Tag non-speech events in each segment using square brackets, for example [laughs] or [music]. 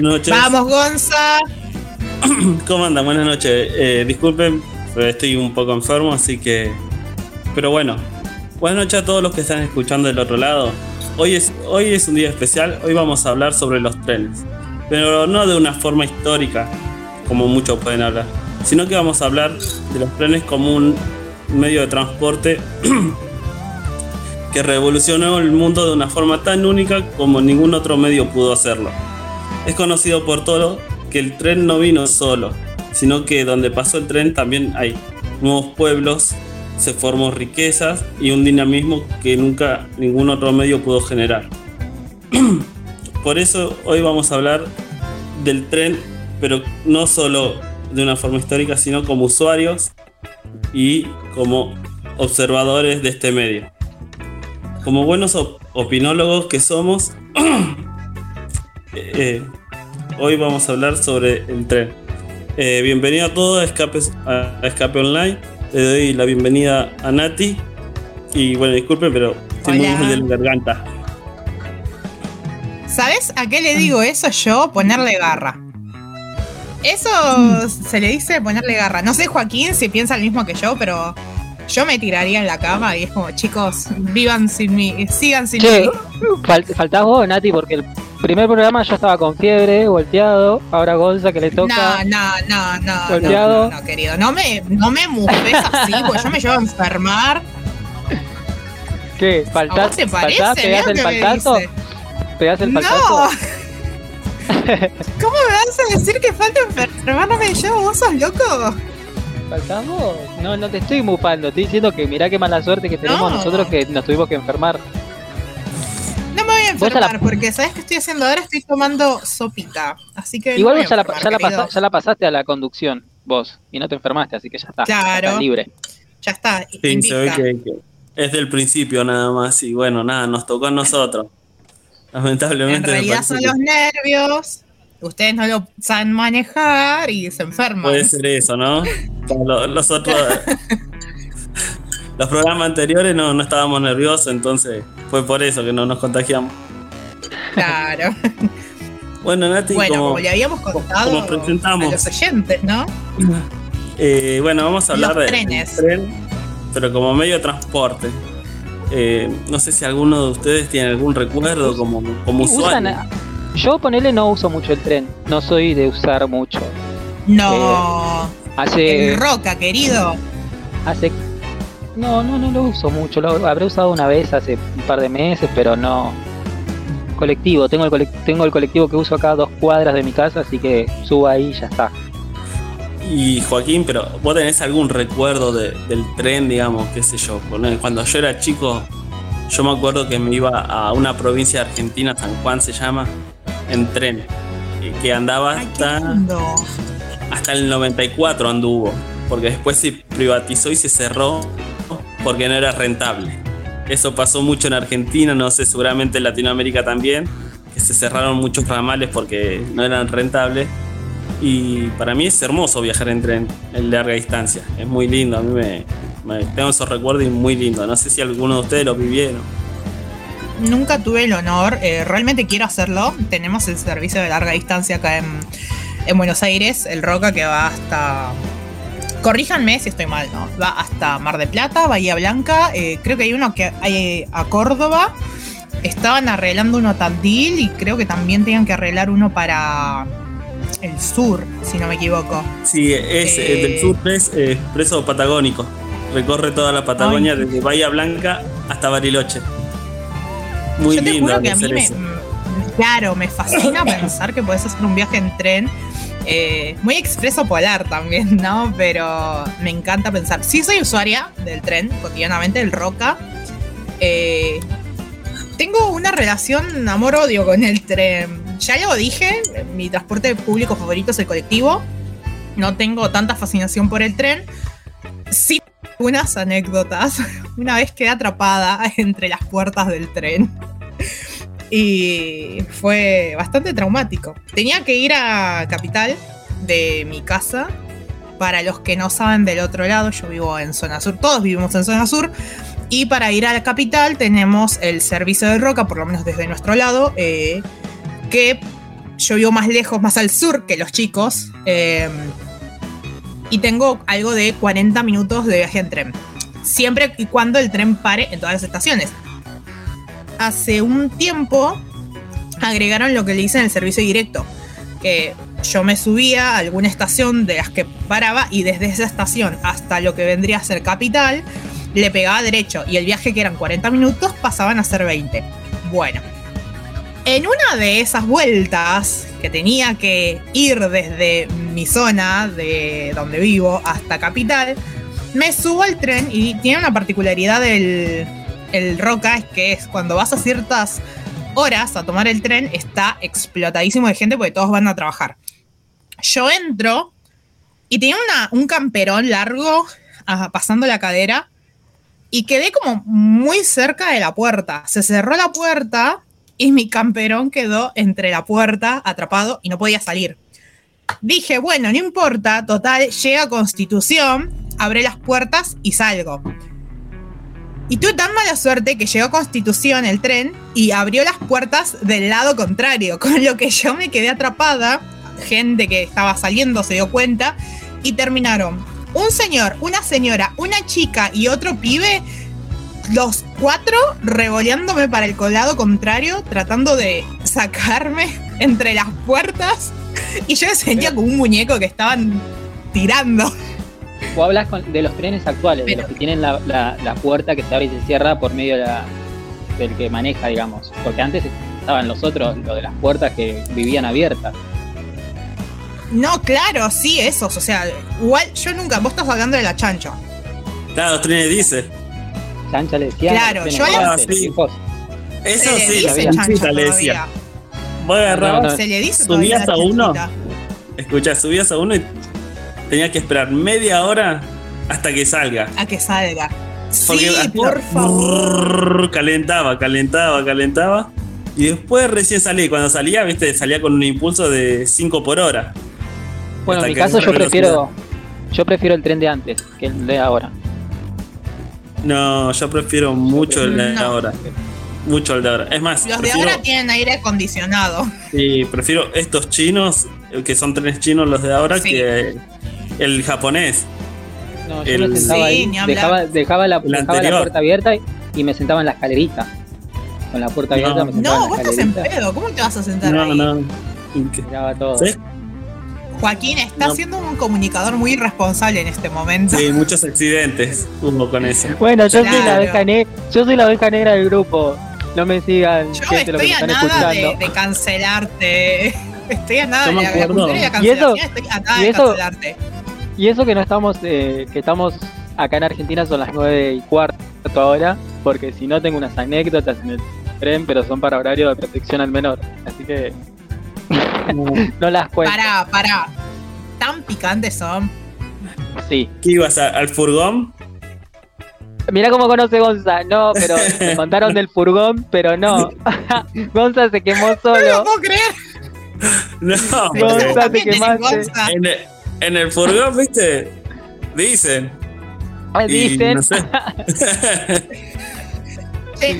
Buenas, noches. Vamos, Gonza. [clears throat] ¿Cómo andan? Buenas noches. Eh, disculpen, estoy un poco enfermo, así que... Pero bueno, buenas noches a todos los que están escuchando del otro lado. Hoy es, hoy es un día especial, hoy vamos a hablar sobre los trenes. Pero no de una forma histórica, como muchos pueden hablar, sino que vamos a hablar de los trenes como un medio de transporte [clears throat] que revolucionó el mundo de una forma tan única como ningún otro medio pudo hacerlo. Es conocido por todo que el tren no vino solo, sino que donde pasó el tren también hay nuevos pueblos, se formó riquezas y un dinamismo que nunca ningún otro medio pudo generar. [clears throat] por eso hoy vamos a hablar del tren, pero no solo de una forma histórica, sino como usuarios y como observadores de este medio. Como buenos opinólogos que somos, [clears throat] eh, hoy vamos a hablar sobre el tren. Eh, bienvenido a todos a Escape, a Escape Online. Le doy la bienvenida a Nati. Y bueno, disculpen, pero estoy muy de la garganta. ¿Sabes a qué le digo eso yo? Ponerle garra. Eso se le dice ponerle garra. No sé, Joaquín, si piensa lo mismo que yo, pero yo me tiraría en la cama y es como, chicos, vivan sin mí, sigan sin mí. faltás vos, Nati, porque el primer programa yo estaba con fiebre, volteado. Ahora Gonza que le toca. No, no, no, no. Volteado. No, querido. No me, no me mufes así, [laughs] porque yo me llevo a enfermar. ¿Qué? ¿Faltás? te parece? ¿Pegás el faltazo? ¿Pegás el faltazo? No. ¿Cómo me vas a decir que falta enfermar? No me llevo, vos sos loco. ¿Faltamos? No, no te estoy mupando, estoy diciendo que mirá qué mala suerte que tenemos nosotros que nos tuvimos que enfermar. No me voy a enfermar porque sabes que estoy haciendo ahora, estoy tomando sopita. Así que. Igual ya, la, ya, la pasaste a la conducción, vos, y no te enfermaste, así que ya está. Claro. libre. Ya está. Sí, se ve que, es del principio nada más, y bueno, nada, nos tocó a nosotros. Lamentablemente. En realidad son los nervios. Ustedes no lo saben manejar y se enferman. Puede ser eso, ¿no? [laughs] Los, otros. Los programas anteriores no, no estábamos nerviosos, entonces fue por eso que no nos contagiamos. Claro. [laughs] Bueno, Nati, bueno, como, le habíamos contado presentamos. a los oyentes, ¿no? Eh, bueno, vamos a hablar de trenes. tren, pero como medio de transporte. Eh, no sé si alguno de ustedes tiene algún recuerdo como, como usuario. Yo ponele no uso mucho el tren, no soy de usar mucho. No. Eh, hace. roca, querido. Hace. No, no, no lo uso mucho. Lo habré usado una vez hace un par de meses, pero no. Colectivo, tengo el, tengo el colectivo que uso acá a dos cuadras de mi casa, así que subo ahí y ya está. Y Joaquín, pero vos tenés algún recuerdo del tren, digamos, qué sé yo. Cuando yo era chico, yo me acuerdo que me iba a una provincia de Argentina, San Juan se llama, en tren, que andaba hasta, hasta el 94 anduvo, porque después se privatizó y se cerró porque no era rentable. Eso pasó mucho en Argentina, no sé, seguramente en Latinoamérica también, que se cerraron muchos ramales porque no eran rentables. Y para mí es hermoso viajar en tren en larga distancia, es muy lindo, a mí me, tengo esos recuerdos y muy lindo. No sé si alguno de ustedes lo vivieron nunca tuve el honor, eh, realmente quiero hacerlo. Tenemos el servicio de larga distancia acá en, Buenos Aires, el Roca que va hasta... Corríjanme si estoy mal, ¿no? Va hasta Mar de Plata, Bahía Blanca, eh, creo que hay uno que hay a Córdoba. Estaban arreglando uno a Tandil y creo que también tenían que arreglar uno para el sur, si no me equivoco. Sí, es el del eh, sur es expreso patagónico. Recorre toda la Patagonia desde Bahía Blanca hasta Bariloche. Muy Yo te juro que a mí me, claro, me fascina [coughs] pensar que puedes hacer un viaje en tren. Eh, muy expreso polar también, ¿no? Pero me encanta pensar. Sí, soy usuaria del tren cotidianamente, el Roca. Eh, tengo una relación amor-odio con el tren. Ya lo dije, mi transporte público favorito es el colectivo. No tengo tanta fascinación por el tren. Sí, unas anécdotas. [laughs] Una vez quedé atrapada [laughs] entre las puertas del tren. Y fue bastante traumático. Tenía que ir a Capital de mi casa. Para los que no saben del otro lado, yo vivo en zona sur, todos vivimos en zona sur. Y para ir a la capital tenemos el servicio de roca, por lo menos desde nuestro lado, eh, que yo vivo más lejos, más al sur que los chicos. eh, y tengo algo de 40 minutos de viaje en tren. Siempre y cuando el tren pare en todas las estaciones. Hace un tiempo agregaron lo que le dicen el servicio directo. Que yo me subía a alguna estación de las que paraba y desde esa estación hasta lo que vendría a ser capital, le pegaba derecho. Y el viaje que eran 40 minutos pasaban a ser 20. Bueno. En una de esas vueltas que tenía que ir desde mi zona de donde vivo hasta Capital, me subo al tren y tiene una particularidad del el Roca, es que es cuando vas a ciertas horas a tomar el tren, está explotadísimo de gente porque todos van a trabajar. Yo entro y tenía un camperón largo ah, pasando la cadera y quedé como muy cerca de la puerta. Se cerró la puerta y mi camperón quedó entre la puerta atrapado y no podía salir. Dije, bueno, no importa, total, llega Constitución, abre las puertas y salgo. Y tuve tan mala suerte que llegó Constitución el tren y abrió las puertas del lado contrario, [laughs] con lo que yo me quedé atrapada. Gente que estaba saliendo se dio cuenta y terminaron un señor, una señora, una chica y otro pibe los cuatro revoleándome para el colado contrario, tratando de sacarme [laughs] entre las puertas. Y yo me sentía como un muñeco que estaban tirando. O hablas con- de los trenes actuales, de los que tienen la, la- la puerta que se abre y se cierra por medio de la- del que maneja, digamos. Porque antes estaban los otros, lo de las puertas que vivían abiertas. No, claro, sí, esos. O sea, igual yo nunca. Vos estás hablando de la chancho. Claro, los trenes dice. Chancha le decía. Claro, yo trenes la- antes, sí. hijos. Eso se le sí, dice chanchita le decía. agarrabas, No, no. Se le dice ¿Subías a uno? escuchá, subías a uno y tenías que esperar media hora hasta que salga. A que salga. Porque sí, por favor. calentaba, calentaba, calentaba. Y después recién salí. Cuando salía, viste, salía con un impulso de 5 por hora. Bueno, en mi caso yo prefiero. Yo prefiero el tren de antes que el de ahora. No, yo prefiero mucho el de No. ahora. Mucho el de ahora. Es más, Los de prefiero, ahora tienen aire acondicionado. sí, prefiero estos chinos, que son trenes chinos los de ahora, Sí. que el japonés. No, yo El- me sentaba Sí, ahí, ni hablar. dejaba, dejaba, la, dejaba la puerta abierta y, y me sentaba en la escalerita. Con la puerta No. abierta me sentaba No, en vos la estás en pedo. ¿Cómo te vas a sentar No, ahí? no. Inque- Miraba todo. ¿Sí? Joaquín está No. siendo un comunicador muy irresponsable en este momento. Sí, muchos accidentes hubo con eso. Bueno, yo soy la oveja negra, yo soy la oveja negra del grupo. No me sigan, Yo gente, lo que estoy me a están nada de, escuchando. de cancelarte. [laughs] Estoy a nada Yo de me y eso-. Estoy a nada y de eso- cancelarte. Y eso que no estamos, eh, que estamos acá en Argentina son las nueve y cuarto ahora, porque si no tengo unas anécdotas en el tren, pero son para horario de protección al menor. Así que [laughs] no las cuento. Pará, pará. Tan picantes son. Sí. ¿Qué ibas a- al furgón? Mirá cómo conoce Gonza. No, pero [laughs] me contaron del furgón, pero no. [laughs] Gonza se quemó No lo solo. puedo creer. No, Gonza, tenés quemaste. Gonza. en, el, en el furgón, viste, dicen. Dicen. no sé. [laughs]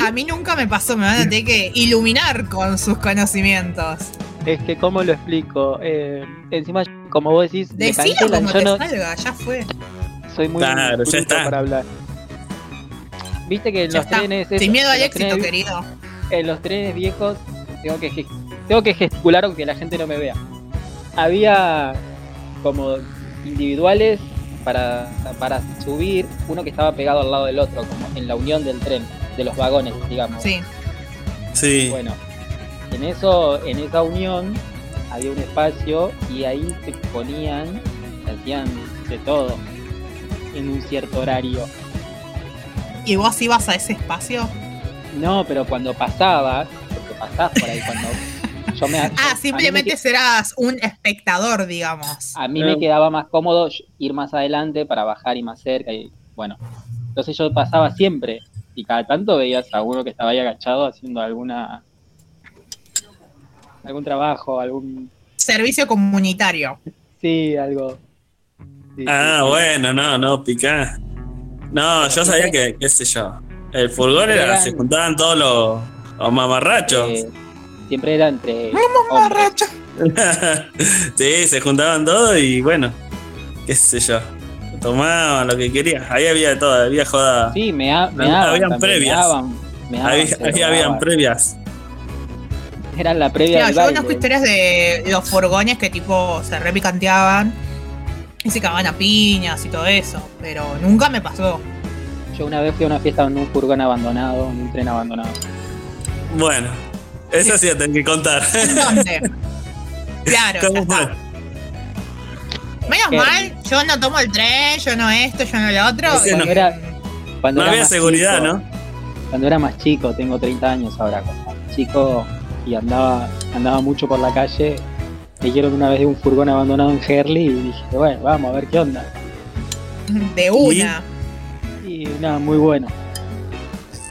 A mí nunca me pasó, me van a tener que iluminar con sus conocimientos. Es que, ¿cómo lo explico? Eh, encima, como vos decís, Decilo como Yo te no salga, ya fue. soy muy Claro, ya está. para hablar. Viste que en Ya los está. trenes. Sin esos- miedo al éxito, trenes- querido. en los trenes viejos tengo que, tengo que gesticular aunque la gente no me vea. Había como individuales para, para subir, uno que estaba pegado al lado del otro, como en la unión del tren, de los vagones, digamos. Sí. Sí. Bueno, en eso, en esa unión había un espacio y ahí se ponían, se hacían de todo en un cierto horario. ¿Y vos ibas a ese espacio? No, pero cuando pasabas, porque pasás por ahí cuando [laughs] yo me Ah, me simplemente que- serás un espectador, digamos. A mí me quedaba más cómodo ir más adelante para bajar y más cerca y bueno. Entonces yo pasaba siempre y cada tanto veías a uno que estaba ahí agachado haciendo alguna algún trabajo, algún Servicio comunitario. sí, algo. Sí, Ah, sí. bueno, no, no, picá. No, yo sabía que, qué sé yo. El furgón era, Eran- se juntaban todos los, los mamarrachos. Eh, siempre era entre [laughs] sí, se juntaban todos y bueno, qué sé yo. Tomaban lo que querían. Ahí había de todo, había joda. Sí, me, ha, me Habían daban también, previas. Me daban, me daban, ahí se ahí habían previas. Eran la previa Claro, del yo baile. conozco historias de los furgones que tipo se repicanteaban y se cagaban a piñas y todo eso, pero nunca me pasó. Yo una vez fui a una fiesta en un furgón abandonado, en un tren abandonado. Bueno, eso sí la tengo que contar. ¿En ¿Dónde? [laughs] Claro. Menos Qué mal, yo no tomo el tren, yo no esto, yo no lo otro. Y- no. Era- Cuando No era había más seguridad, chico- ¿no? Cuando era más chico, tengo 30 años ahora, cuando era más chico y andaba, andaba mucho por la calle, me dijeron una vez de un furgón abandonado en Herley y dije, bueno, vamos a ver qué onda. De una. Y nada, muy bueno.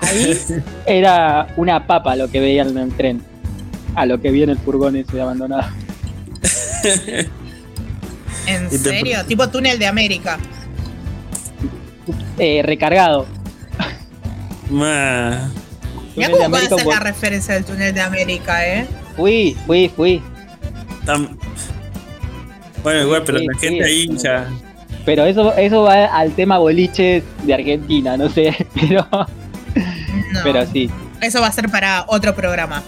Ahí era una papa lo que veían en el tren, a lo que vi en el furgón ese abandonado. [laughs] ¿En serio? Tipo túnel de América. Eh, recargado. Ma, Mira cómo puede América, ser la referencia del túnel de América, ¿eh? Fui, fui, fui. tam- Bueno, igual, pero Sí, la sí, gente ahí sí. ya. Pero eso, eso va al tema boliches de Argentina, no sé, [laughs] pero, No. pero sí, Eso va a ser para otro programa.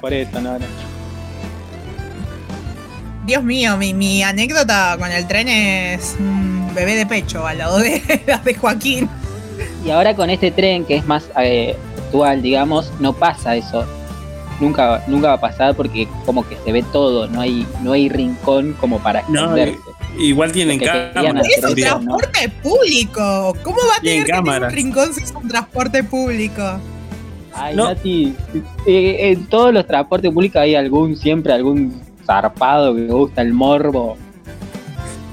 por eso, no, no. Dios mío, mi, mi anécdota con el tren es un bebé de pecho al lado de [laughs] la de Joaquín. Y ahora con este tren que es más eh, actual, digamos, no pasa eso. Nunca, nunca va a pasar porque como que se ve todo, no hay, no hay rincón como para No, esconderse. Igual tienen hacer Es un transporte público. ¿Cómo va a Tienen tener que tener un rincón si es un transporte público? Ay, No. Nati, eh, en todos los transportes públicos hay algún, siempre algún zarpado que le gusta el morbo.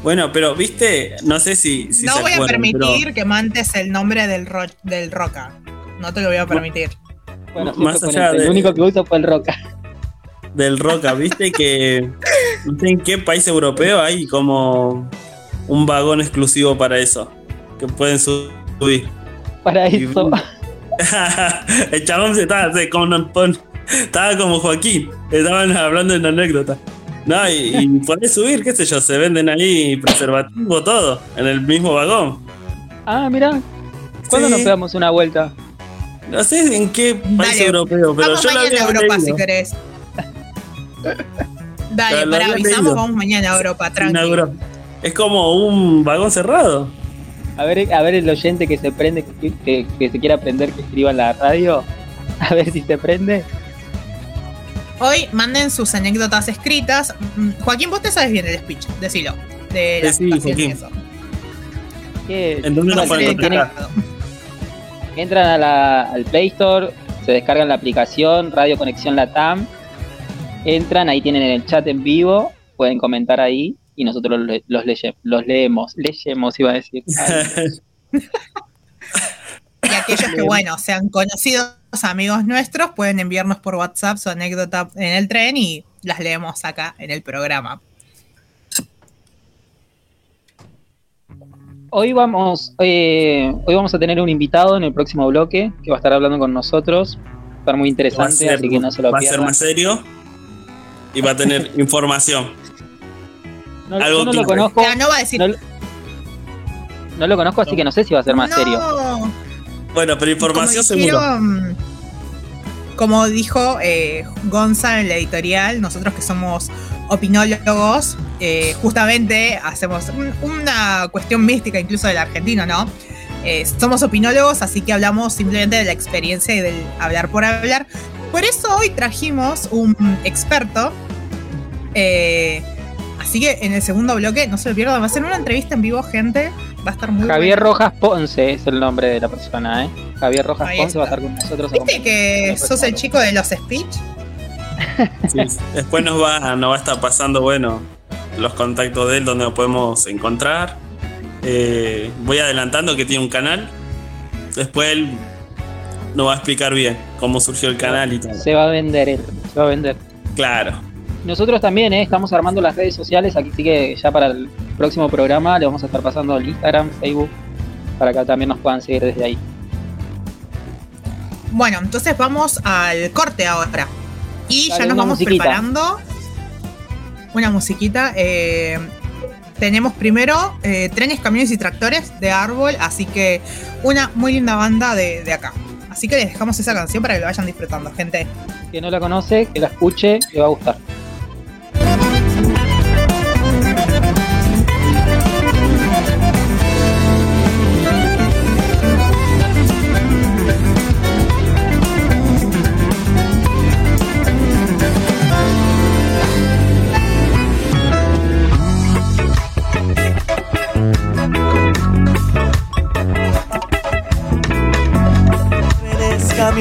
Bueno, pero viste, no sé si, si no se voy a permitir pero que mantes el nombre del, ro- del Roca. No te lo voy a permitir. Bueno, Más allá el, el de- único que uso fue el Roca. del Roca, viste que [laughs] no sé en qué país europeo hay como un vagón exclusivo para eso, que pueden su- subir. Para Y- eso. [laughs] el chabón se estaba, se- como, pon- estaba como Joaquín, estaban hablando en anécdota. No, y, y [laughs] podés subir, qué sé yo, se venden ahí preservativo todo, en el mismo vagón. Ah, mira. ¿Cuándo Sí. nos pegamos una vuelta? No sé en qué país Dale, europeo, pero vamos yo lo mañana había a Europa leído. si querés. [laughs] Dale, para avisamos, vamos mañana a Europa, En tranqui. Europa. Es como un vagón cerrado. A ver, a ver el oyente que se prende, que, que- que se quiera aprender que escriba en la radio. [laughs] A ver si se prende. Hoy manden sus anécdotas escritas. Mm, Joaquín, vos te sabes bien el speech, decilo. De la Sí. ¿En dónde No nos pueden contactar? Entran a la- al Play Store, se descargan la aplicación Radio Conexión Latam. Entran, ahí tienen el chat en vivo, pueden comentar ahí y nosotros los, los, leye- los leemos. Leemos, iba a decir. [laughs] Y aquellos que, bueno, sean conocidos amigos nuestros, pueden enviarnos por WhatsApp su anécdota en el tren y las leemos acá en el programa. Hoy vamos, eh, hoy vamos a tener un invitado en el próximo bloque que va a estar hablando con nosotros. Va a estar muy interesante, ser, así que no se lo va a ser pierdan. más serio y va a tener [laughs] información. No, algo yo no lo conozco, Ya, no va a decir. no, no lo conozco, así que no sé si va a ser más "No". serio. Bueno, pero información como seguro. dijeron- Como dijo eh, Gonza en la editorial, nosotros que somos opinólogos, eh, justamente hacemos un- una cuestión mística incluso del argentino, ¿no? Eh, somos opinólogos, así que hablamos simplemente de la experiencia y del hablar por hablar. Por eso hoy trajimos un experto. eh, así que en el segundo bloque, no se lo pierdan, va a ser una entrevista en vivo, gente. Va a estar muy Javier buena. Rojas Ponce es el nombre de la persona, ¿eh? Javier Rojas Ahí Ponce va a estar con nosotros. ¿Viste que sos el chico de los speech? Sí. Después nos va, nos va a estar pasando, bueno, los contactos de él donde lo podemos encontrar. Eh, voy adelantando que tiene un canal. Después él nos va a explicar bien cómo surgió el canal y todo. Se va a vender él, se va a vender. Claro. Nosotros también ¿eh? estamos armando las redes sociales, aquí sí que ya para el próximo programa le vamos a estar pasando el Instagram, Facebook, para que también nos puedan seguir desde ahí. Bueno, entonces vamos al corte ahora. Y Dale, ya nos vamos musiquita. preparando. Una musiquita. eh, tenemos primero eh, trenes, camiones y tractores de árbol. Así que una muy linda banda de, de acá. Así que les dejamos esa canción para que lo vayan disfrutando, gente. Que no la conoce, que la escuche, le va a gustar.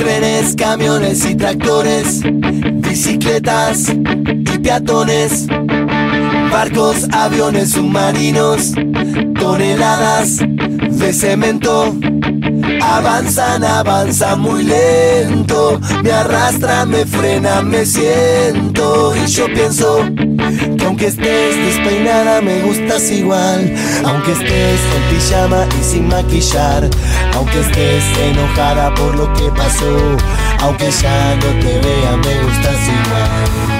Trenes, camiones y tractores, bicicletas y peatones, barcos, aviones, submarinos, toneladas de cemento. Avanzan, avanzan muy lento, me arrastran, me frenan, me siento y yo pienso que aunque estés despeinada me gustas igual, aunque estés en pijama sin maquillar, aunque estés enojada por lo que pasó, aunque ya no te vea me gustas igual.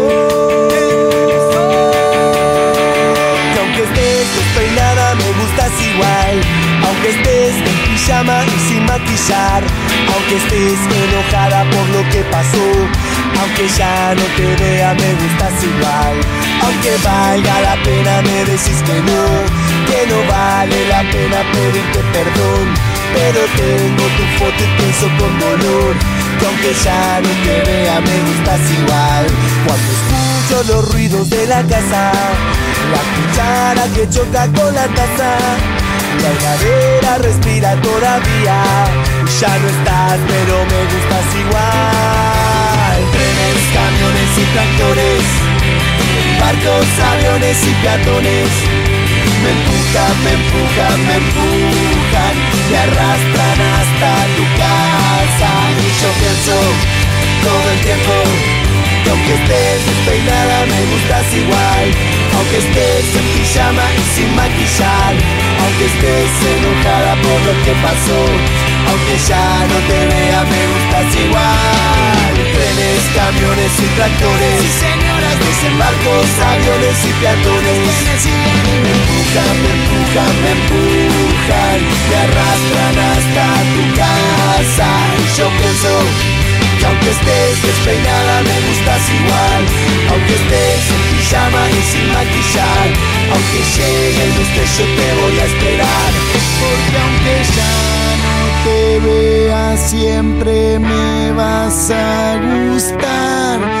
Aunque estés en pijama y sin maquillar Aunque estés enojada por lo que pasó Aunque ya no te vea me gustas igual. Aunque valga la pena me decís que no Que no vale la pena pedirte perdón. Pero tengo tu foto y pienso con dolor Que aunque ya no te vea me gustas igual. Cuando escucho los ruidos de la casa La cuchara que choca con la taza La heladera respira todavía. Ya no estás pero me gustas igual. Trenes, camiones y tractores. Barcos, aviones y peatones. Me empujan, me empujan, me empujan, me arrastran hasta tu casa. Y yo pienso todo el tiempo que aunque estés despeinada me gustas igual. Aunque estés en pijama y sin maquillar, aunque estés enojada por lo que pasó, aunque ya no te vea me gustas igual. Trenes, camiones y tractores, señoras dicen barcos, aviones y peatones. Me empujan, me empujan, me empujan, me arrastran hasta tu casa. Y yo pienso que aunque estés despeinada me gustas igual. Aunque estés en pijama y sin maquillar. Aunque llegue el destello te voy a esperar. Porque aunque ya no te vea siempre me vas a gustar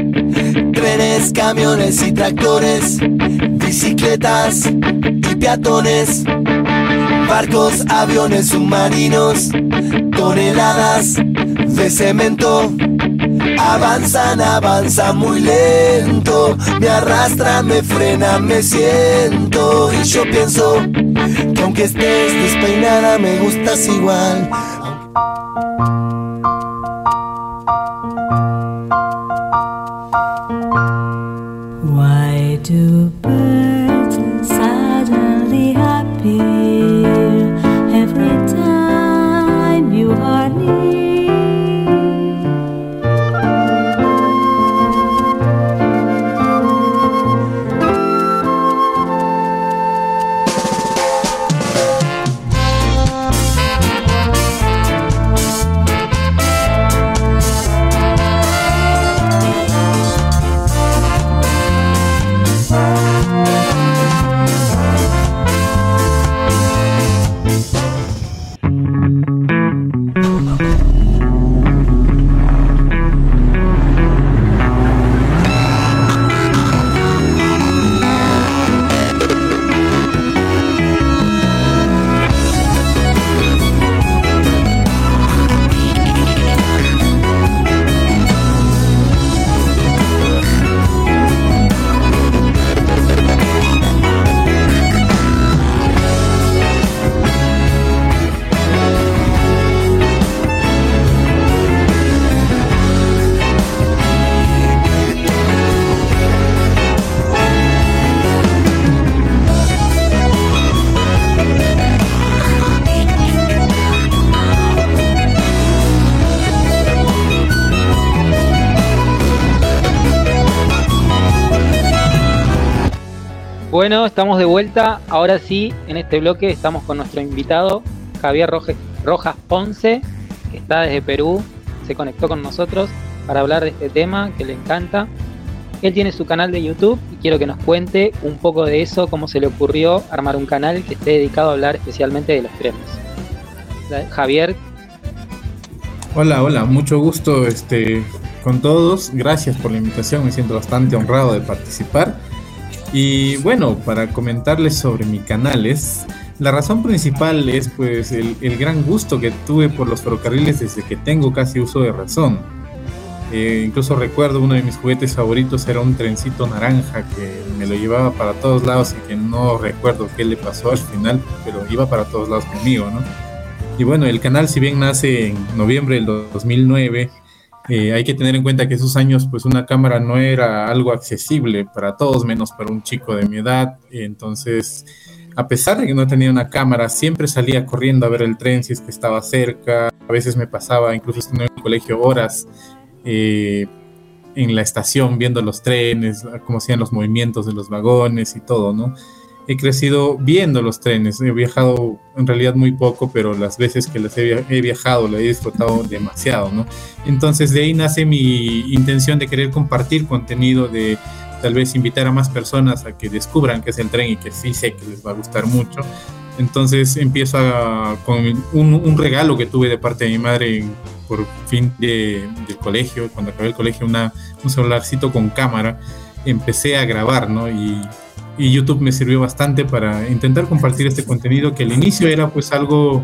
Trenes, camiones y tractores, bicicletas y peatones, barcos, aviones, submarinos, toneladas de cemento. Avanzan, avanzan muy lento, me arrastran, me frenan, me siento y yo pienso que aunque estés despeinada me gustas igual. Bueno, estamos de vuelta. Ahora sí, en este bloque estamos con nuestro invitado, Javier Rojas Ponce, que está desde Perú, se conectó con nosotros para hablar de este tema que le encanta. Él tiene su canal de YouTube y quiero que nos cuente un poco de eso, cómo se le ocurrió armar un canal que esté dedicado a hablar especialmente de los trenes. Javier. Hola, hola, mucho gusto este, con todos. Gracias por la invitación, me siento bastante honrado de participar. Y bueno, para comentarles sobre mi canal es... La razón principal es pues el, el gran gusto que tuve por los ferrocarriles desde que tengo casi uso de razón eh, incluso recuerdo uno de mis juguetes favoritos era un trencito naranja que me lo llevaba para todos lados y que no recuerdo qué le pasó al final, pero iba para todos lados conmigo, ¿no? Y bueno, el canal si bien nace en noviembre del 2009, eh, hay que tener en cuenta que esos años pues una cámara no era algo accesible para todos, menos para un chico de mi edad. Entonces, a pesar de que no tenía una cámara, siempre salía corriendo a ver el tren si es que estaba cerca. A veces me pasaba, incluso en el colegio, horas eh, en la estación viendo los trenes, cómo hacían los movimientos de los vagones y todo, ¿no? He crecido viendo los trenes, he viajado en realidad muy poco, pero las veces que las he, viajado lo he disfrutado demasiado, ¿no? Entonces de ahí nace mi intención de querer compartir contenido, de tal vez invitar a más personas a que descubran qué es el tren y que sí sé que les va a gustar mucho. Entonces empiezo con un, un, regalo que tuve de parte de mi madre por fin de, del colegio, cuando acabé el colegio, una, un celularcito con cámara, empecé a grabar, ¿no? Y, y, YouTube me sirvió bastante para intentar compartir este contenido que al inicio era pues algo,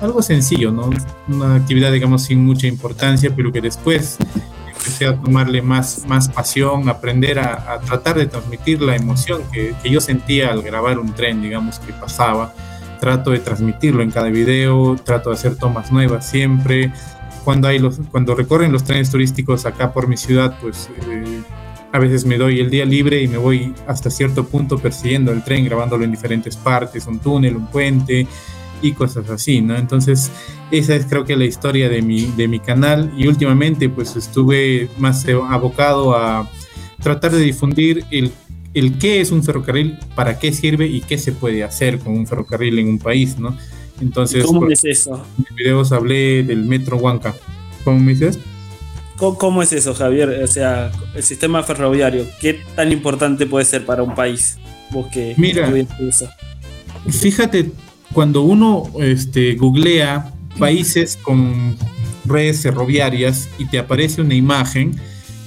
algo sencillo, ¿no? Una actividad, digamos, sin mucha importancia, pero que después empecé a tomarle más, más pasión, aprender a, tratar de transmitir la emoción que, que yo sentía al grabar un tren, digamos, que pasaba trato de transmitirlo en cada video, trato de hacer tomas nuevas siempre, cuando, hay los, cuando recorren los trenes turísticos acá por mi ciudad, pues eh, a veces me doy el día libre y me voy hasta cierto punto persiguiendo el tren, grabándolo en diferentes partes, un túnel, un puente y cosas así, ¿no? Entonces, esa es creo que la historia de mi, de mi canal y últimamente pues estuve más abocado a tratar de difundir el, el qué es un ferrocarril, para qué sirve y qué se puede hacer con un ferrocarril en un país, ¿no? Entonces, ¿cómo es eso? En mis videos hablé del metro Huanca. ¿Cómo me dices? ¿Cómo, es eso, Javier? O sea, el sistema ferroviario, ¿qué tan importante puede ser para un país? Vos que Mira, fíjate, cuando uno este, googlea países con redes ferroviarias y te aparece una imagen,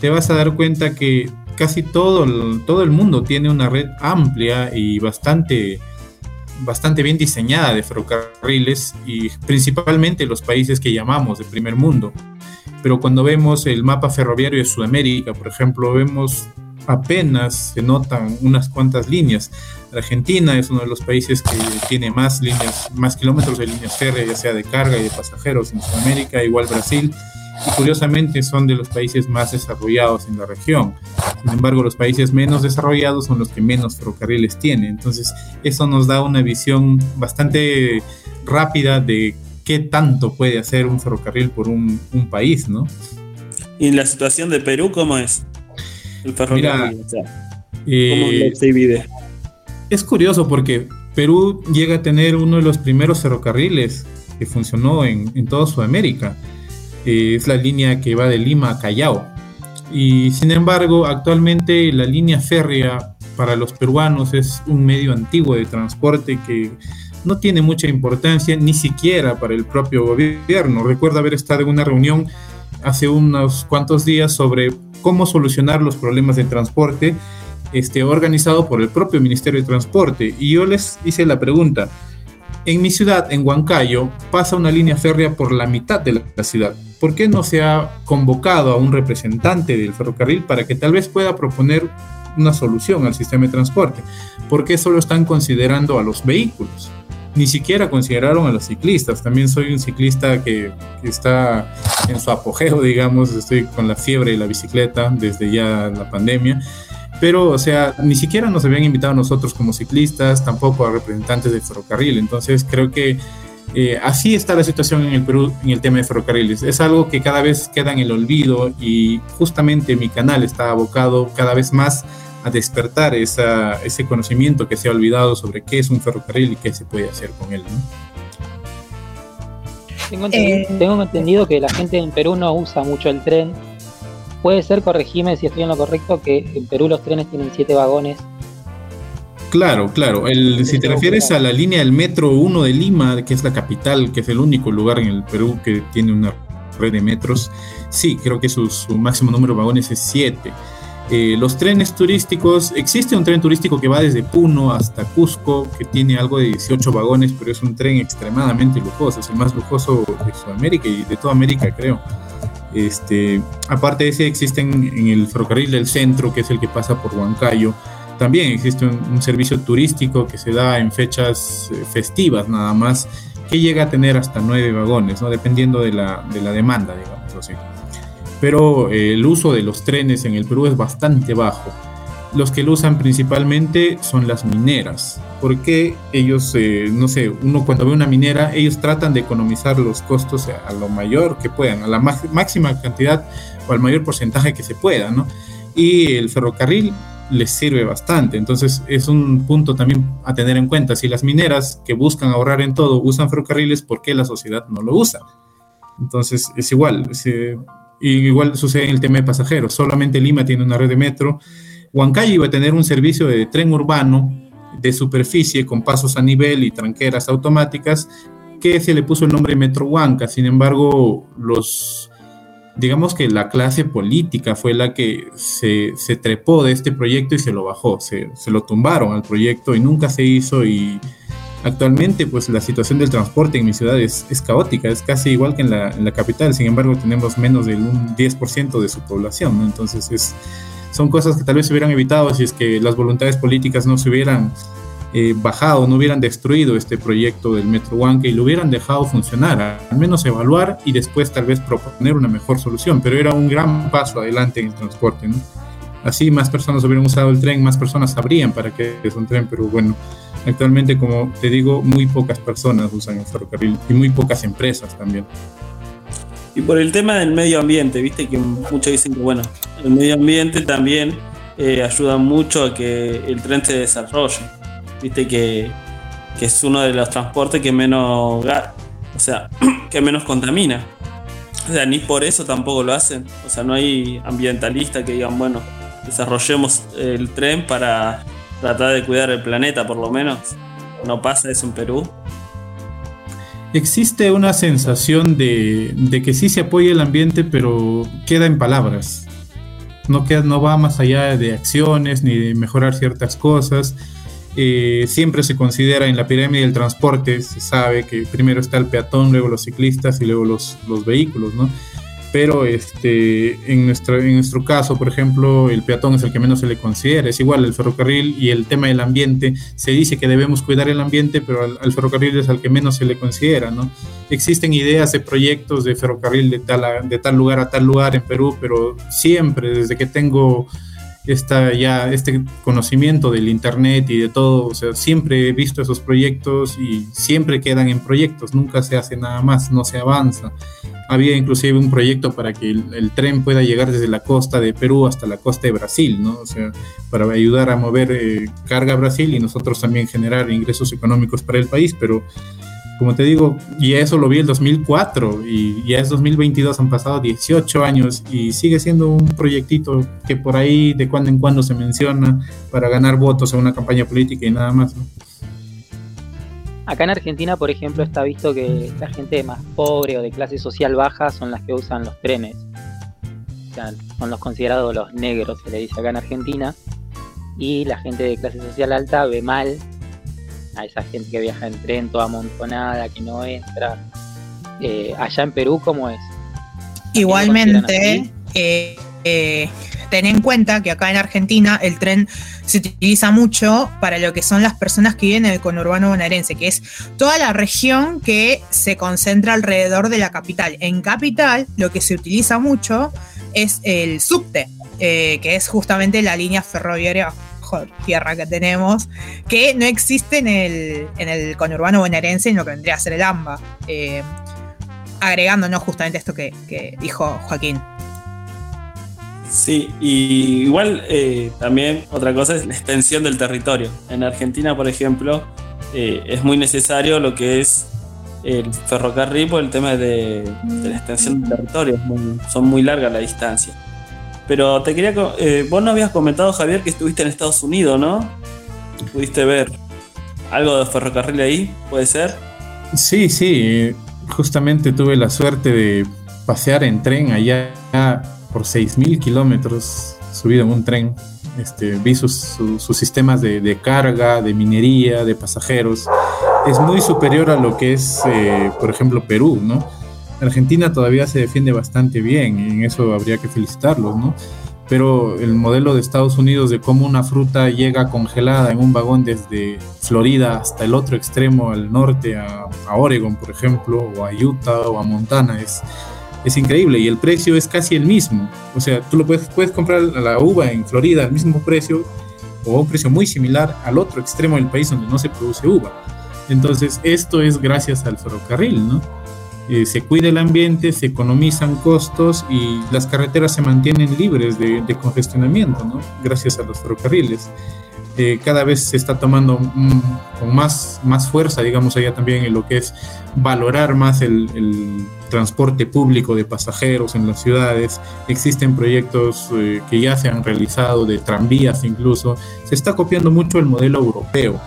te vas a dar cuenta que casi todo el, todo el mundo tiene una red amplia y bastante bastante bien diseñada de ferrocarriles y principalmente los países que llamamos de primer mundo. Pero cuando vemos el mapa ferroviario de Sudamérica, por ejemplo, vemos apenas se notan unas cuantas líneas. Argentina es uno de los países que tiene más líneas, más kilómetros de líneas férreas, ya sea de carga y de pasajeros en Sudamérica, igual Brasil y curiosamente son de los países más desarrollados en la región. Sin embargo, los países menos desarrollados son los que menos ferrocarriles tienen. Entonces, eso nos da una visión bastante rápida de qué tanto puede hacer un ferrocarril por un, un país, ¿no? ¿Y la situación de Perú cómo es? El ferrocarril, Mira, o sea, eh, se divide? Es curioso porque Perú llega a tener uno de los primeros ferrocarriles que funcionó en, en toda Sudamérica es la línea que va de Lima a Callao. Y sin embargo, actualmente la línea férrea para los peruanos es un medio antiguo de transporte que no tiene mucha importancia ni siquiera para el propio gobierno. Recuerdo haber estado en una reunión hace unos cuantos días sobre cómo solucionar los problemas de transporte este, organizado por el propio Ministerio de Transporte. Y yo les hice la pregunta, en mi ciudad, en Huancayo, pasa una línea férrea por la mitad de la ciudad. ¿Por qué no se ha convocado a un representante del ferrocarril para que tal vez pueda proponer una solución al sistema de transporte? ¿Por qué solo están considerando a los vehículos? Ni siquiera consideraron a los ciclistas. También soy un ciclista que, que está en su apogeo, [laughs] digamos. Estoy con la fiebre y la bicicleta desde ya la pandemia pero, o sea, ni siquiera nos habían invitado a nosotros como ciclistas, tampoco a representantes del ferrocarril. Entonces, creo que eh, así está la situación en el Perú en el tema de ferrocarriles. Es algo que cada vez queda en el olvido y justamente mi canal está abocado cada vez más despertar esa, ese conocimiento que se ha olvidado sobre qué es un ferrocarril y qué se puede hacer con él. Tengo, entendido, eh, tengo entendido que la gente en Perú no usa mucho el tren. Puede ser, corregime si estoy en lo correcto, que en Perú los trenes tienen siete vagones Claro, claro. El, si te refieres a la línea del Metro 1 de Lima, que es la capital, que es el único lugar en el Perú que tiene una red de metros, sí, creo que su, máximo número de vagones es 7. Eh, los trenes turísticos, existe un tren turístico que va desde Puno hasta Cusco, que tiene algo de 18 vagones, pero es un tren extremadamente lujoso, es el más lujoso de Sudamérica y de toda América, creo. Este, aparte de ese, existen en el ferrocarril del centro, que es el que pasa por Huancayo, también existe un, servicio turístico que se da en fechas eh, festivas nada más, que llega a tener hasta nueve vagones, ¿no? dependiendo de la, de la demanda, digamos así. Pero eh, el uso de los trenes en el Perú es bastante bajo. Los que lo usan principalmente son las mineras, porque ellos, eh, no sé, uno cuando ve una minera, ellos tratan de economizar los costos a lo mayor que puedan, a la máxima cantidad o al mayor porcentaje que se pueda, ¿no? Y el ferrocarril les sirve bastante. Entonces es un punto también a tener en cuenta. Si las mineras que buscan ahorrar en todo usan ferrocarriles, ¿por qué la sociedad no lo usa? Entonces es igual. igual sucede en el tema de pasajeros. Solamente Lima tiene una red de metro. Huancayo iba a tener un servicio de tren urbano de superficie con pasos a nivel y tranqueras automáticas que se le puso el nombre Metro Huanca. Sin embargo, los digamos que la clase política fue la que se, trepó de este proyecto y se lo bajó, se, lo tumbaron al proyecto y nunca se hizo y actualmente pues la situación del transporte en mi ciudad es, caótica, es casi igual que en la, capital, sin embargo tenemos menos del un 10% de su población, entonces es, son cosas que tal vez se hubieran evitado si es que las voluntades políticas no se hubieran eh, bajado, no hubieran destruido este proyecto del Metro Huanca y lo hubieran dejado funcionar, al menos evaluar y después tal vez proponer una mejor solución, pero era un gran paso adelante en el transporte, ¿no? Así más personas hubieran usado el tren, más personas sabrían para qué es un tren, pero bueno, actualmente como te digo, muy pocas personas usan el ferrocarril y muy pocas empresas también. Y por el tema del medio ambiente, viste que muchos dicen que bueno, el medio ambiente también eh, ayuda mucho a que el tren se desarrolle viste que, es uno de los transportes que menos, o sea, [clears throat] que menos contamina. O sea, ni por eso tampoco lo hacen. O sea, no hay ambientalistas que digan, bueno, desarrollemos el tren para tratar de cuidar el planeta, por lo menos. No pasa eso en Perú. Existe una sensación de, de que sí se apoya el ambiente, pero queda en palabras. No, queda, no va más allá de acciones ni de mejorar ciertas cosas eh, siempre se considera en la pirámide del transporte, se sabe que primero está el peatón, luego los ciclistas y luego los, los vehículos, ¿no? Pero este, en, nuestro, en nuestro caso, por ejemplo, el peatón es el que menos se le considera. Es igual el ferrocarril y el tema del ambiente. Se dice que debemos cuidar el ambiente, pero al, ferrocarril es al que menos se le considera. ¿no? Existen ideas de proyectos de ferrocarril de tal, de tal lugar a tal lugar en Perú, pero siempre, desde que tengo esta, ya, este conocimiento del Internet y de todo, o sea, siempre he visto esos proyectos y siempre quedan en proyectos, nunca se hace nada más, no se avanza. Había inclusive un proyecto para que el, tren pueda llegar desde la costa de Perú hasta la costa de Brasil, ¿no? O sea, para ayudar a mover eh, carga a Brasil y nosotros también generar ingresos económicos para el país, pero como te digo, y eso lo vi en 2004 y ya es 2022, han pasado 18 años y sigue siendo un proyectito que por ahí de cuando en cuando se menciona para ganar votos en una campaña política y nada más. Acá en Argentina, por ejemplo, está visto que la gente más pobre o de clase social baja son las que usan los trenes. O sea, son los considerados los negros, se le dice acá en Argentina. Y la gente de clase social alta ve mal a esa gente que viaja en tren toda amontonada, que no entra. Eh, allá en Perú, ¿cómo es? Igualmente, eh, eh, ten en cuenta que acá en Argentina el tren se utiliza mucho para lo que son las personas que viven en el conurbano bonaerense, que es toda la región que se concentra alrededor de la capital. En capital lo que se utiliza mucho es el subte, que es justamente la línea ferroviaria tierra que tenemos, que no existe en el, en el conurbano bonaerense en lo que vendría a ser el AMBA. Eh, agregándonos justamente esto que, dijo Joaquín. Sí, y igual eh, también otra cosa es la extensión del territorio. En Argentina, por ejemplo, eh, es muy necesario lo que es el ferrocarril por el tema de, la extensión del territorio. son muy largas la distancia. Pero te quería. Eh, vos no habías comentado, Javier, que estuviste en Estados Unidos, ¿no? ¿Pudiste ver algo de ferrocarril ahí? ¿Puede ser? Sí, sí. Justamente tuve la suerte de pasear en tren allá por 6.000 kilómetros subido en un tren. Este, vi sus, sistemas de, carga, de minería, de pasajeros. Es muy superior a lo que es, eh, por ejemplo, Perú, ¿no? Argentina todavía se defiende bastante bien y en eso habría que felicitarlos, ¿no? Pero el modelo de Estados Unidos de cómo una fruta llega congelada en un vagón desde Florida hasta el otro extremo, al norte, a, a Oregon, por ejemplo, o a Utah o a Montana, es, es increíble y el precio es casi el mismo. O sea, tú lo puedes, puedes comprar la uva en Florida al mismo precio o un precio muy similar al otro extremo del país donde no se produce uva. Entonces, esto es gracias al ferrocarril, ¿no? Eh, se cuida el ambiente, se economizan costos y las carreteras se mantienen libres de, congestionamiento, ¿no? Gracias a los ferrocarriles. Eh, cada vez se está tomando con más, más fuerza, digamos, allá también en lo que es valorar más el, transporte público de pasajeros en las ciudades. Existen proyectos eh, que ya se han realizado de tranvías incluso. Se está copiando mucho el modelo europeo.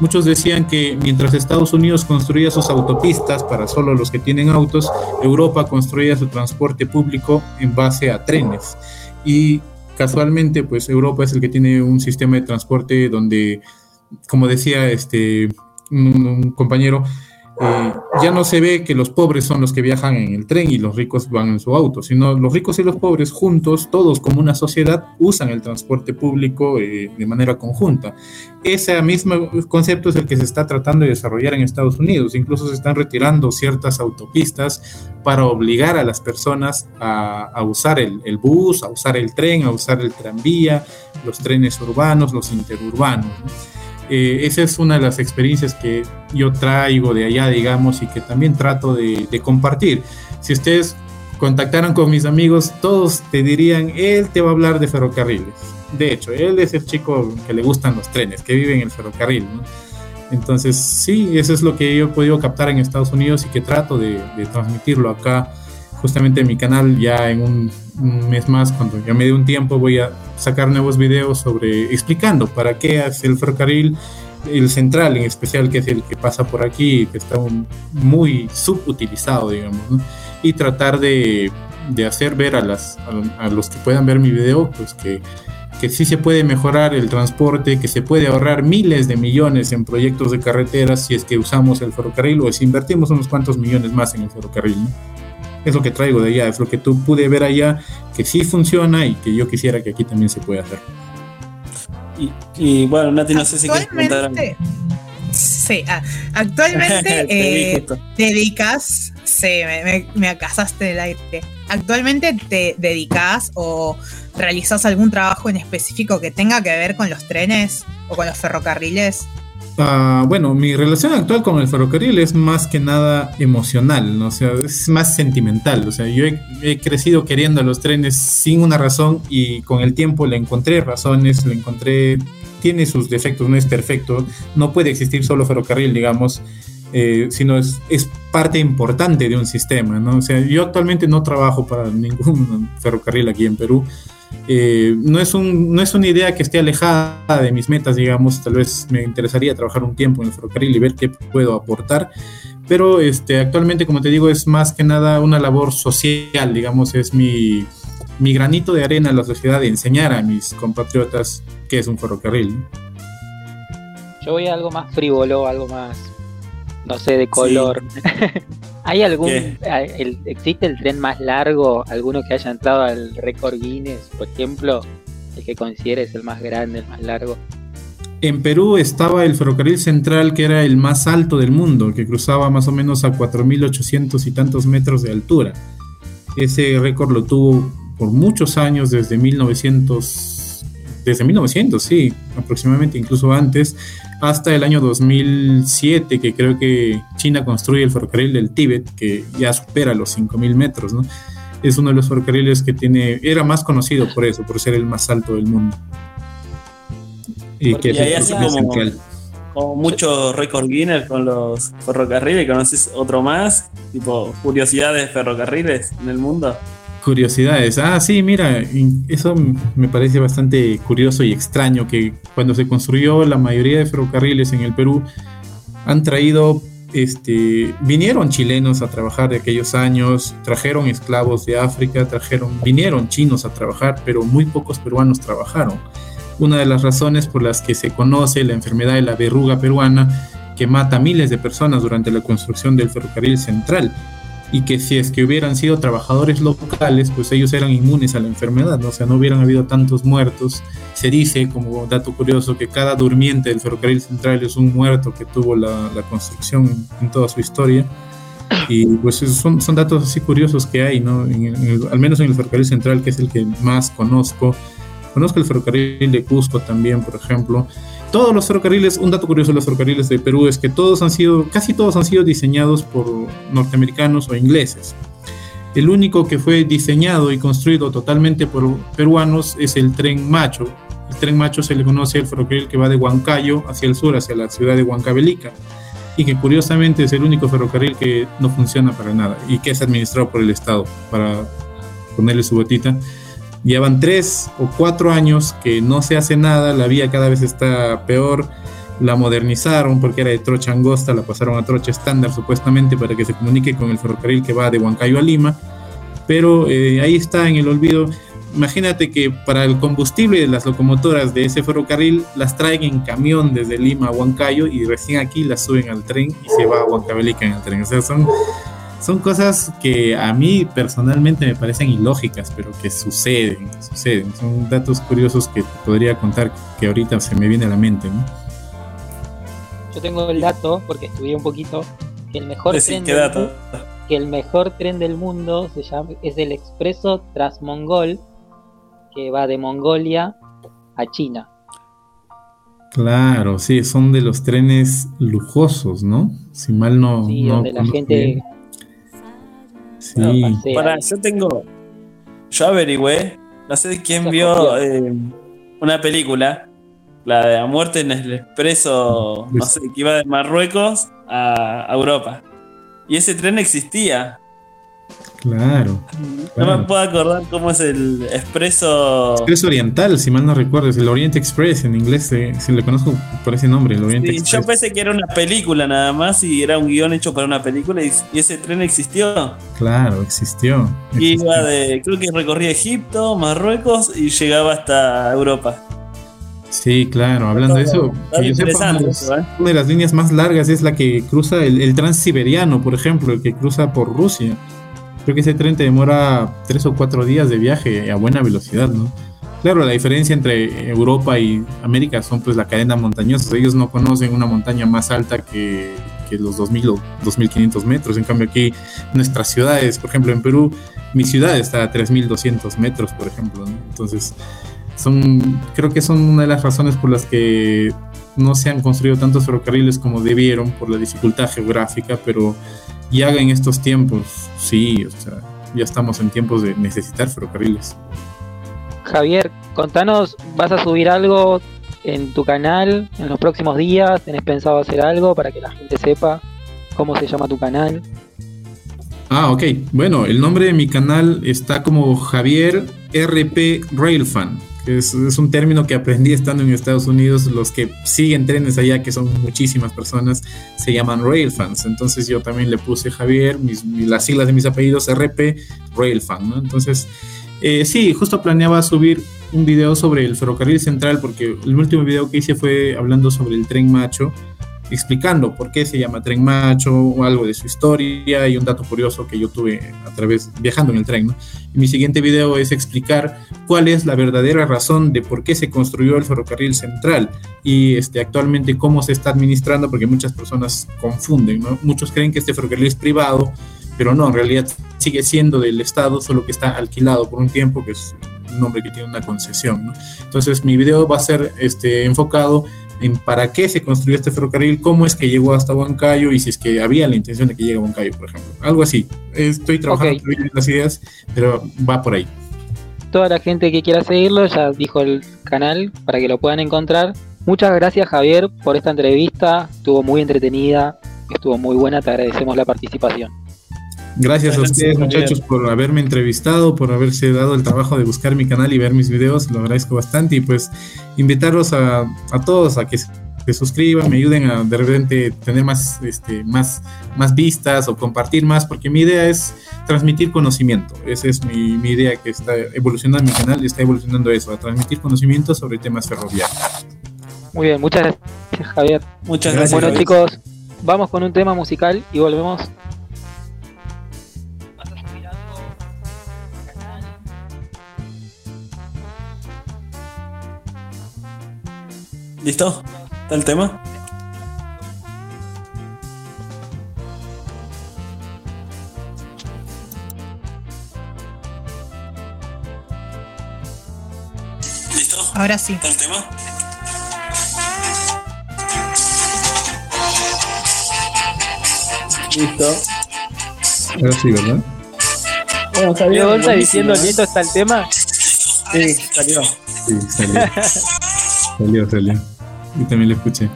Muchos decían que mientras Estados Unidos construía sus autopistas para solo los que tienen autos, Europa construía su transporte público en base a trenes. Y casualmente, pues Europa es el que tiene un sistema de transporte donde, como decía este un compañero, eh, ya no se ve que los pobres son los que viajan en el tren y los ricos van en su auto, sino los ricos y los pobres juntos, todos como una sociedad, usan el transporte público eh, de manera conjunta. Ese mismo concepto es el que se está tratando de desarrollar en Estados Unidos. Incluso se están retirando ciertas autopistas para obligar a las personas a, usar el, el, bus, a usar el tren, a usar el tranvía, los trenes urbanos, los interurbanos. Eh, esa es una de las experiencias que yo traigo de allá, digamos, y que también trato de, compartir. Si ustedes contactaran con mis amigos, todos te dirían, él te va a hablar de ferrocarriles. De hecho, él es el chico que le gustan los trenes, que vive en el ferrocarril. Entonces, sí, eso es lo que yo he podido captar en Estados Unidos y que trato de, de transmitirlo acá justamente en mi canal ya en un, mes más, cuando ya me dé un tiempo, voy a sacar nuevos videos sobre explicando para qué hace el ferrocarril, el central en especial, que es el que pasa por aquí, que está muy subutilizado, digamos, y tratar de, de, hacer ver a, las, a, los que puedan ver mi video, pues que, que sí se puede mejorar el transporte, que se puede ahorrar miles de millones en proyectos de carreteras si es que usamos el ferrocarril o si invertimos unos cuantos millones más en el ferrocarril. ¿no? Es lo que traigo de allá, es lo que tú pude ver allá, que sí funciona y que yo quisiera que aquí también se pueda hacer. Y, bueno, Nati, no sé si quieres comentar Sí, ah, actualmente [laughs] eh, dedicas, sí, me, me, acasaste el aire. Actualmente te dedicas o realizas algún trabajo en específico que tenga que ver con los trenes o con los ferrocarriles. Ah, bueno, mi relación actual con el ferrocarril es más que nada emocional, ¿no? o sea, es más sentimental. O sea, yo he, crecido queriendo los trenes sin una razón y con el tiempo le encontré razones, le encontré, tiene sus defectos, no es perfecto, no puede existir solo ferrocarril, digamos, eh, sino es, es, parte importante de un sistema, ¿no? O sea, yo actualmente no trabajo para ningún [laughs] ferrocarril aquí en Perú. Eh, no, es un, no es una idea que esté alejada de mis metas, digamos, tal vez me interesaría trabajar un tiempo en el ferrocarril y ver qué puedo aportar, pero este, actualmente, como te digo, es más que nada una labor social, digamos, es mi, mi granito de arena en la sociedad de enseñar a mis compatriotas qué es un ferrocarril. Yo voy a algo más frívolo, algo más, no sé, de color. [laughs] ¿Hay algún, existe el tren más largo, alguno que haya entrado al récord Guinness, por ejemplo, el que consideres el más grande, el más largo? En Perú estaba el ferrocarril central, que era el más alto del mundo, que cruzaba más o menos a 4.800 y tantos metros de altura. Ese récord lo tuvo por muchos años, desde 1900, desde 1900, sí, aproximadamente, incluso antes, hasta el año 2007, que creo que China construye el ferrocarril del Tíbet, que ya supera los 5.000 metros, ¿no? es uno de los ferrocarriles que tiene, era más conocido por eso, por ser el más alto del mundo. Y, que ahí así como, como muchos récords Guinness con los ferrocarriles, ¿conoces otro más? Tipo, curiosidades de ferrocarriles en el mundo. Curiosidades. Ah, sí, mira, eso me parece bastante curioso y extraño que cuando se construyó la mayoría de ferrocarriles en el Perú han traído este, vinieron chilenos a trabajar de aquellos años, trajeron esclavos de África, trajeron, vinieron chinos a trabajar, pero muy pocos peruanos trabajaron. Una de las razones por las que se conoce la enfermedad de la verruga peruana que mata a miles de personas durante la construcción del ferrocarril central y que si es que hubieran sido trabajadores locales, pues ellos eran inmunes a la enfermedad, ¿no? o sea, no hubieran habido tantos muertos. Se dice, como dato curioso, que cada durmiente del ferrocarril central es un muerto que tuvo la, construcción en toda su historia. Y pues son, son datos así curiosos que hay, ¿no? al menos en el ferrocarril central, que es el que más conozco. Conozco el ferrocarril de Cusco también, por ejemplo todos los ferrocarriles, un dato curioso de los ferrocarriles de Perú es que todos han sido, casi todos han sido diseñados por norteamericanos o ingleses. El único que fue diseñado y construido totalmente por peruanos es el tren Macho. El tren Macho se le conoce al ferrocarril que va de Huancayo hacia el sur, hacia la ciudad de Huancavelica, y que curiosamente es el único ferrocarril que no funciona para nada y que es administrado por el Estado, para ponerle su botita Llevan tres o cuatro años que no se hace nada, la vía cada vez está peor, la modernizaron porque era de trocha angosta, la pasaron a trocha estándar supuestamente para que se comunique con el ferrocarril que va de Huancayo a Lima, pero eh, ahí está en el olvido. Imagínate que para el combustible de las locomotoras de ese ferrocarril las traen en camión desde Lima a Huancayo y recién aquí las suben al tren y se va a Huancavelica en el tren. O sea, son son cosas que a mí personalmente me parecen ilógicas, pero que suceden, suceden. Son datos curiosos que podría contar que ahorita se me viene a la mente. ¿no? Yo tengo el dato, porque estudié un poquito, que el mejor, tren, del Mundo, que el mejor tren del mundo se llama, es el Expreso Transmongol, que va de Mongolia a China. Claro, sí, son de los trenes lujosos, ¿no? Si mal no. Sí, donde la gente Sí. Para, yo tengo. Yo averigüé. No sé quién vio eh, una película. La de la muerte en el expreso. No sé, que iba de Marruecos a Europa. Y ese tren existía. Claro. No me puedo acordar cómo es el expreso. Expreso Oriental, si mal no recuerdo, es el Orient Express en inglés, eh, si le conozco por ese nombre, el Orient sí, Yo pensé que era una película nada más y era un guion hecho para una película y, ese tren existió. Claro, existió. iba de, creo que recorría Egipto, Marruecos y llegaba hasta Europa. Sí, claro, hablando de eso, ¿eh? una de las líneas más largas es la que cruza el, el transiberiano, por ejemplo, el que cruza por Rusia creo que ese tren te demora tres o cuatro días de viaje a buena velocidad, ¿no? Claro, la diferencia entre Europa y América son pues la cadena montañosa. Ellos no conocen una montaña más alta que, los 2000 o 2500 metros. En cambio aquí nuestras ciudades, por ejemplo en Perú, mi ciudad está a 3200 metros, por ejemplo. Entonces, son, creo que son una de las razones por las que no se han construido tantos ferrocarriles como debieron por la dificultad geográfica, pero ya en estos tiempos, sí, o sea, ya estamos en tiempos de necesitar ferrocarriles. Javier, contanos, ¿vas a subir algo en tu canal en los próximos días? ¿Tenés pensado hacer algo para que la gente sepa cómo se llama tu canal? Ah, ok. Bueno, el nombre de mi canal está como Javier RP Railfan. Es, un término que aprendí estando en Estados Unidos. Los que siguen trenes allá, que son muchísimas personas, se llaman Railfans. Entonces yo también le puse Javier, las siglas de mis apellidos, RP Railfan. ¿no? Entonces, eh, sí, justo planeaba subir un video sobre el ferrocarril central, porque el último video que hice fue hablando sobre el tren macho explicando por qué se llama Tren Macho o algo de su historia y un dato curioso que yo tuve a través viajando en el tren. Y mi siguiente video es explicar cuál es la verdadera razón de por qué se construyó el ferrocarril central y este, actualmente cómo se está administrando, porque muchas personas confunden, ¿no? Muchos creen que este ferrocarril es privado, pero no, en realidad sigue siendo del Estado, solo que está alquilado por un tiempo, que es un nombre que tiene una concesión. ¿no? Entonces mi video va a ser este, enfocado en para qué se construyó este ferrocarril, cómo es que llegó hasta Huancayo y si es que había la intención de que llegue a Huancayo, por ejemplo. Algo así. Estoy trabajando Ok. todavía en las ideas, pero va por ahí. Toda la gente que quiera seguirlo ya dijo el canal para que lo puedan encontrar. Muchas gracias Javier por esta entrevista, estuvo muy entretenida, estuvo muy buena, te agradecemos la participación. Gracias a ustedes, muchachos, por haberme entrevistado, por haberse dado el trabajo de buscar mi canal y ver mis videos. Lo agradezco bastante. Y pues invitarlos a, a todos a que se suscriban, me ayuden a de repente tener más, este, más, más vistas o compartir más, porque mi idea es transmitir conocimiento. Esa es mi, mi idea que está evolucionando mi canal, está evolucionando eso, a transmitir conocimiento sobre temas ferroviarios. Muy bien, muchas gracias Javier. Muchas Gracias, gracias. Bueno Javier. chicos, vamos con un tema musical y volvemos. ¿Listo? ¿Está el tema? ¿Listo? Ahora sí. ¿Está el tema? Listo. Ahora sí, ¿verdad? Bueno, bien. está diciendo listo está el tema. Sí, salió. Sí, salió. [laughs] salió, salió. Y también lo escuché.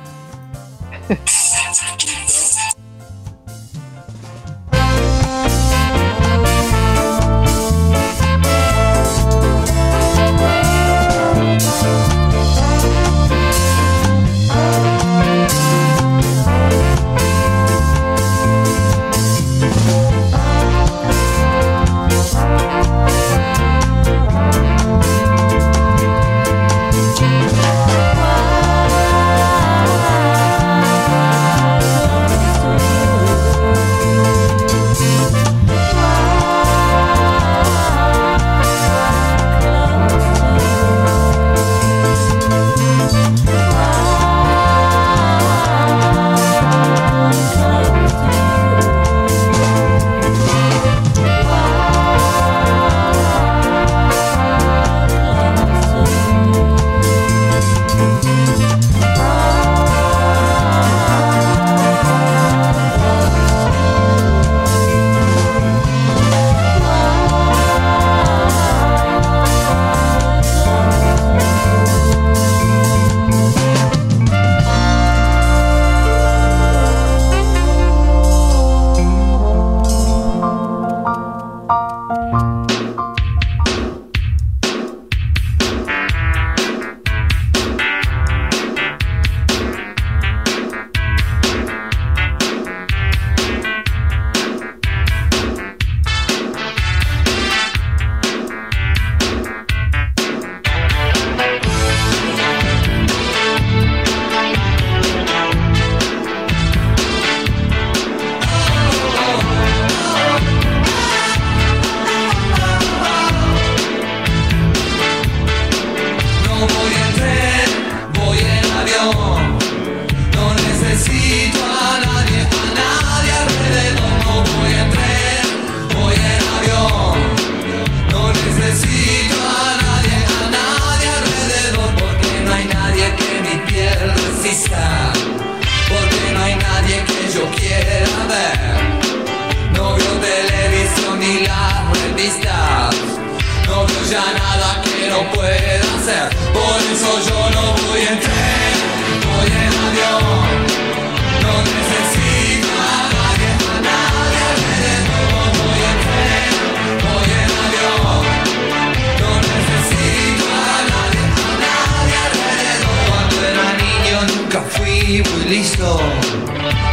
vivo y listo.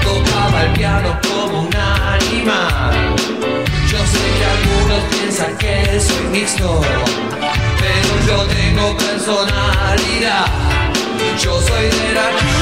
Tocaba el piano como un animal. Yo sé que algunos piensan que soy mixto, pero yo tengo personalidad. Yo soy de la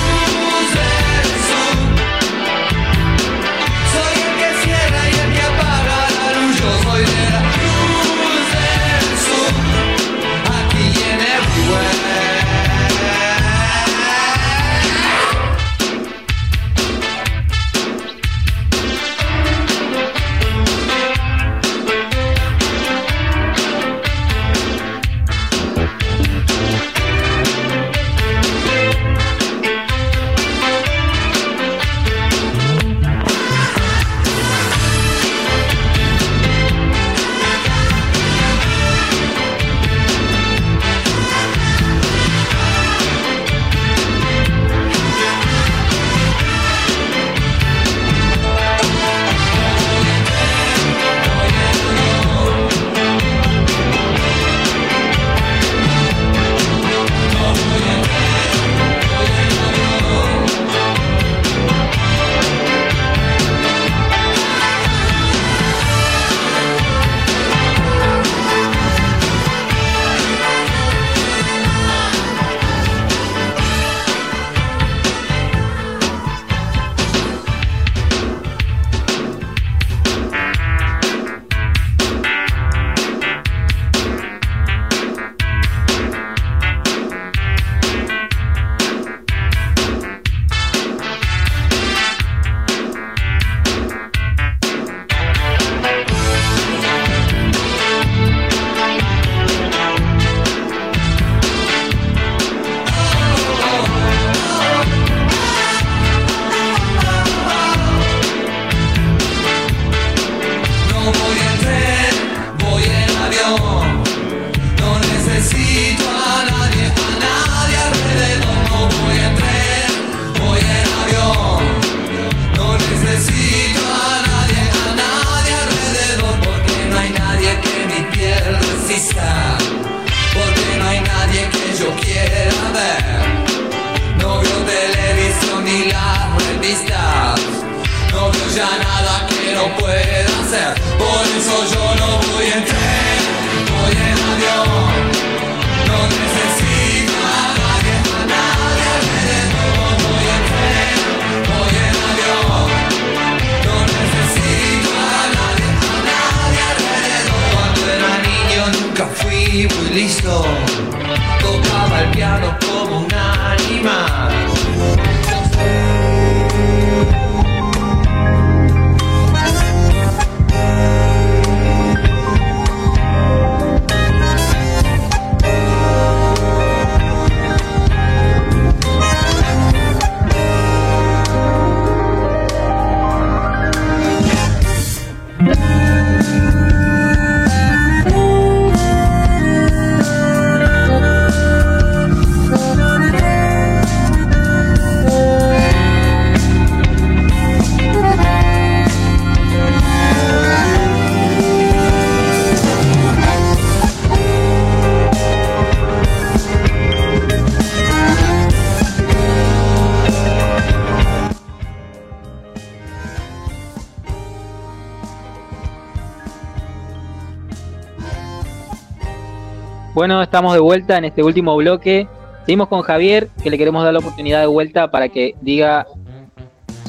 Bueno, estamos de vuelta en este último bloque. Seguimos con Javier, que le queremos dar la oportunidad de vuelta para que diga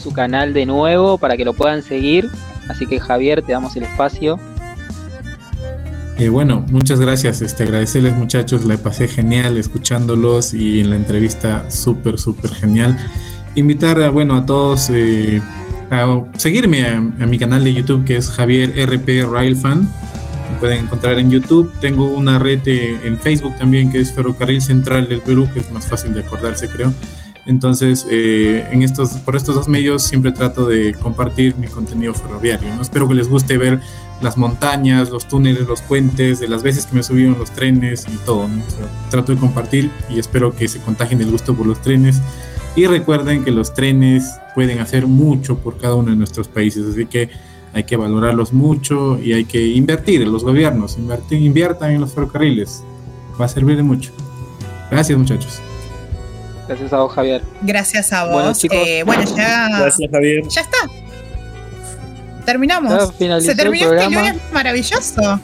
su canal de nuevo, para que lo puedan seguir. Así que Javier, te damos el espacio. Eh, bueno, muchas gracias. Este, agradecerles muchachos, la pasé genial escuchándolos y en la entrevista súper, súper genial. Invitar a, bueno, a todos eh, a seguirme a, a mi canal de YouTube que es Javier RP Railfan. Pueden encontrar en YouTube. Tengo una red eh, en Facebook también que es Ferrocarril Central del Perú, que es más fácil de acordarse, creo. Entonces, eh, en estos, por estos dos medios siempre trato de compartir mi contenido ferroviario. ¿no? Espero que les guste ver las montañas, los túneles, los puentes, de las veces que me subieron los trenes y todo. ¿no? O sea, trato de compartir y espero que se contagien el gusto por los trenes. Y recuerden que los trenes pueden hacer mucho por cada uno de nuestros países, así que hay que valorarlos mucho y hay que invertir en los gobiernos, invertir, inviertan en los ferrocarriles, va a servir de mucho. Gracias muchachos. Gracias a vos, Javier. Gracias a vos. Bueno, chicos. Eh, bueno, ya, Gracias, Javier. ya está. Terminamos. Ya Se terminó el este programa. lunes maravilloso.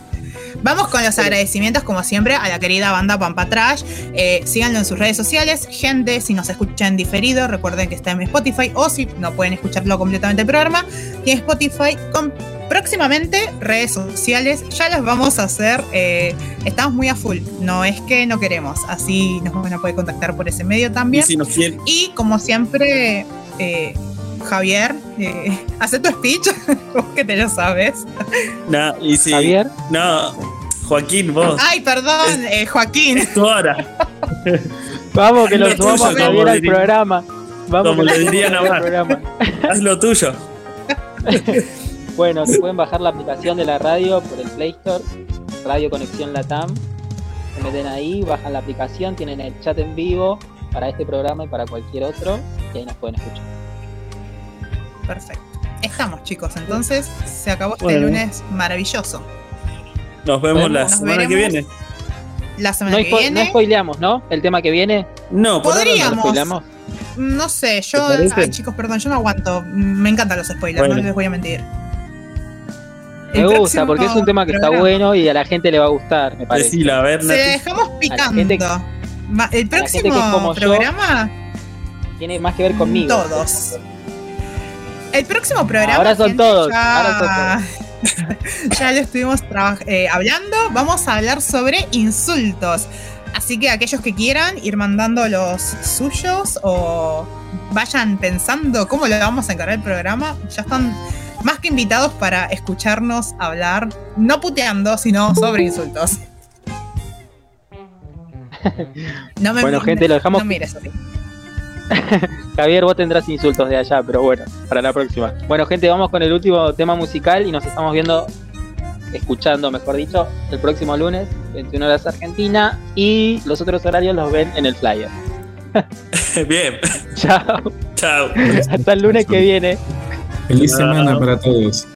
Vamos con los agradecimientos, como siempre, a la querida banda Pampa Trash. Eh, síganlo en sus redes sociales. Gente, si nos escuchan diferido, recuerden que está en Spotify. O si no pueden escucharlo completamente el programa, tiene Spotify con próximamente redes sociales. Ya las vamos a hacer. eh, estamos muy a full. No es que no queremos. Así nos van a poder contactar por ese medio Y también. si nos quieren, Y como siempre, eh, Javier, eh, [laughs] hace tu speech, [laughs] vos que te lo sabes. no, y si, Javier, no, Joaquín, vos, Ay, perdón, eh, Joaquín. es tu hora. [laughs] vamos que Lo lo sumamos a tuyo, Javier como al diría- programa. Vamos como que le lo diría sumamos al Navarro. programa. Haz lo tuyo. [laughs] Bueno, se pueden bajar la aplicación de la radio por el Play Store, Radio Conexión Latam. Se meten ahí, bajan la aplicación, tienen el chat en vivo para este programa y para cualquier otro, y ahí nos pueden escuchar. Perfecto. Estamos, chicos. Entonces, se acabó este Bueno. lunes maravilloso. Nos vemos Bueno, la nos semana que viene. La semana No, que spo- no viene. spoileamos, ¿no? El tema que viene, No, por ahora no. Podríamos. ¿lo spoileamos? No sé, yo. Ay, chicos, perdón, yo no aguanto. Me encantan los spoilers, Bueno. no les voy a mentir. Me El gusta, porque es un tema que está bueno y a la gente le va a gustar, me parece. Decila, a ver, Se dejamos picando. gente- El la próximo yo, programa. Tiene más que ver conmigo. Todos. El próximo programa. Ahora son gente, todos, Ya, ahora [laughs] ya lo estuvimos eh, hablando. Vamos a hablar sobre insultos. Así que aquellos que quieran ir mandando los suyos o vayan pensando cómo le vamos a encargar el programa, ya están más que invitados para escucharnos hablar, no puteando, sino sobre insultos. [laughs] No me Bueno, gente, lo dejamos- No mires. [laughs] Javier, vos tendrás insultos de allá, pero bueno, para la próxima. Bueno, gente, vamos con el último tema musical y nos estamos viendo, escuchando, mejor dicho, el próximo lunes, 21 horas Argentina, y los otros horarios los ven en el flyer. [laughs] Bien. [laughs] Chao, Chao. hasta el lunes que viene. Feliz Chao. semana para todos.